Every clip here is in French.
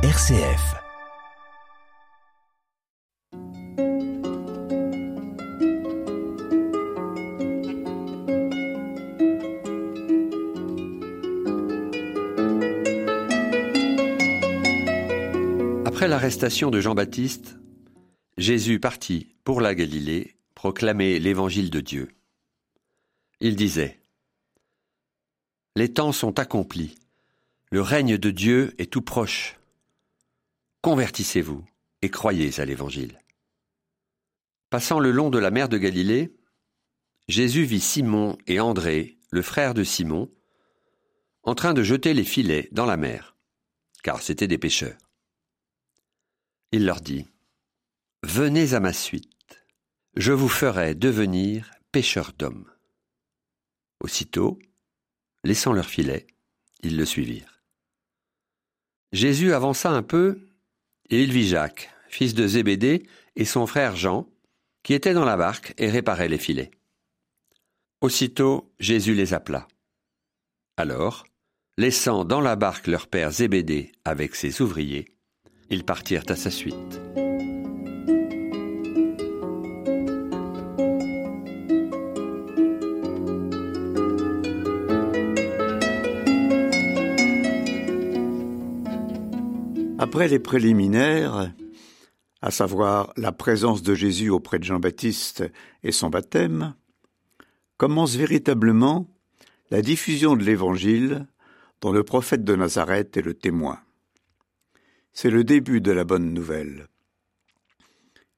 RCF. Après l'arrestation de Jean-Baptiste, Jésus partit pour la Galilée proclamer l'évangile de Dieu. Il disait Les temps sont accomplis, le règne de Dieu est tout proche. Convertissez-vous et croyez à l'évangile. Passant le long de la mer de Galilée, Jésus vit Simon et André, le frère de Simon, en train de jeter les filets dans la mer, car c'étaient des pêcheurs. Il leur dit, Venez à ma suite, je vous ferai devenir pêcheurs d'hommes. Aussitôt, laissant leurs filets, ils le suivirent. Jésus avança un peu, et il vit Jacques, fils de Zébédée, et son frère Jean, qui étaient dans la barque et réparaient les filets. Aussitôt Jésus les appela. Alors, laissant dans la barque leur père Zébédée avec ses ouvriers, ils partirent à sa suite. Après les préliminaires, à savoir la présence de Jésus auprès de Jean-Baptiste et son baptême, commence véritablement la diffusion de l'Évangile dont le prophète de Nazareth est le témoin. C'est le début de la bonne nouvelle.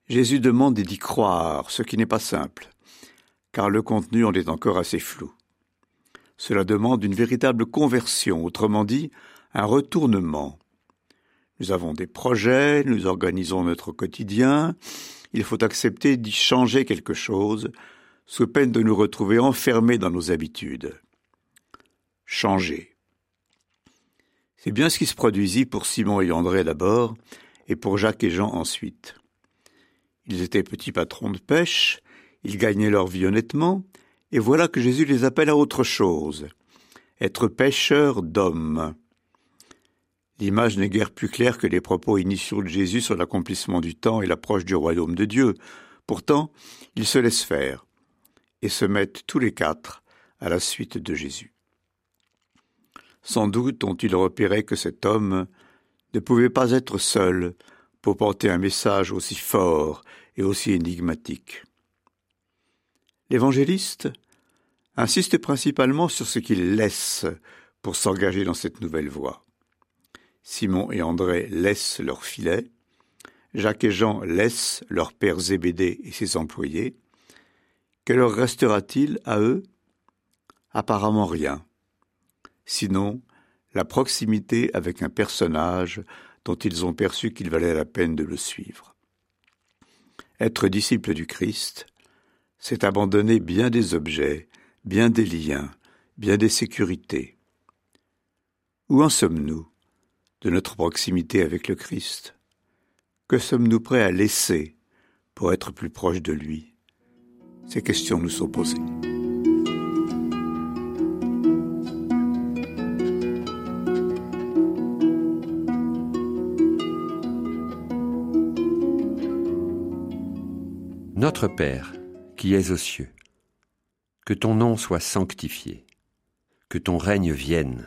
Jésus demande d'y croire, ce qui n'est pas simple, car le contenu en est encore assez flou. Cela demande une véritable conversion, autrement dit, un retournement. Nous avons des projets, nous organisons notre quotidien, il faut accepter d'y changer quelque chose, sous peine de nous retrouver enfermés dans nos habitudes. Changer. C'est bien ce qui se produisit pour Simon et André d'abord, et pour Jacques et Jean ensuite. Ils étaient petits patrons de pêche, ils gagnaient leur vie honnêtement, et voilà que Jésus les appelle à autre chose, être pêcheurs d'hommes. L'image n'est guère plus claire que les propos initiaux de Jésus sur l'accomplissement du temps et l'approche du royaume de Dieu. Pourtant, ils se laissent faire et se mettent tous les quatre à la suite de Jésus. Sans doute ont-ils repéré que cet homme ne pouvait pas être seul pour porter un message aussi fort et aussi énigmatique. L'évangéliste insiste principalement sur ce qu'il laisse pour s'engager dans cette nouvelle voie. Simon et André laissent leur filet, Jacques et Jean laissent leur père Zébédée et ses employés. Que leur restera-t-il à eux? Apparemment rien sinon la proximité avec un personnage dont ils ont perçu qu'il valait la peine de le suivre. Être disciple du Christ, c'est abandonner bien des objets, bien des liens, bien des sécurités. Où en sommes-nous? De notre proximité avec le Christ Que sommes-nous prêts à laisser pour être plus proches de lui? Ces questions nous sont posées. Notre Père, qui es aux cieux, que ton nom soit sanctifié, que ton règne vienne,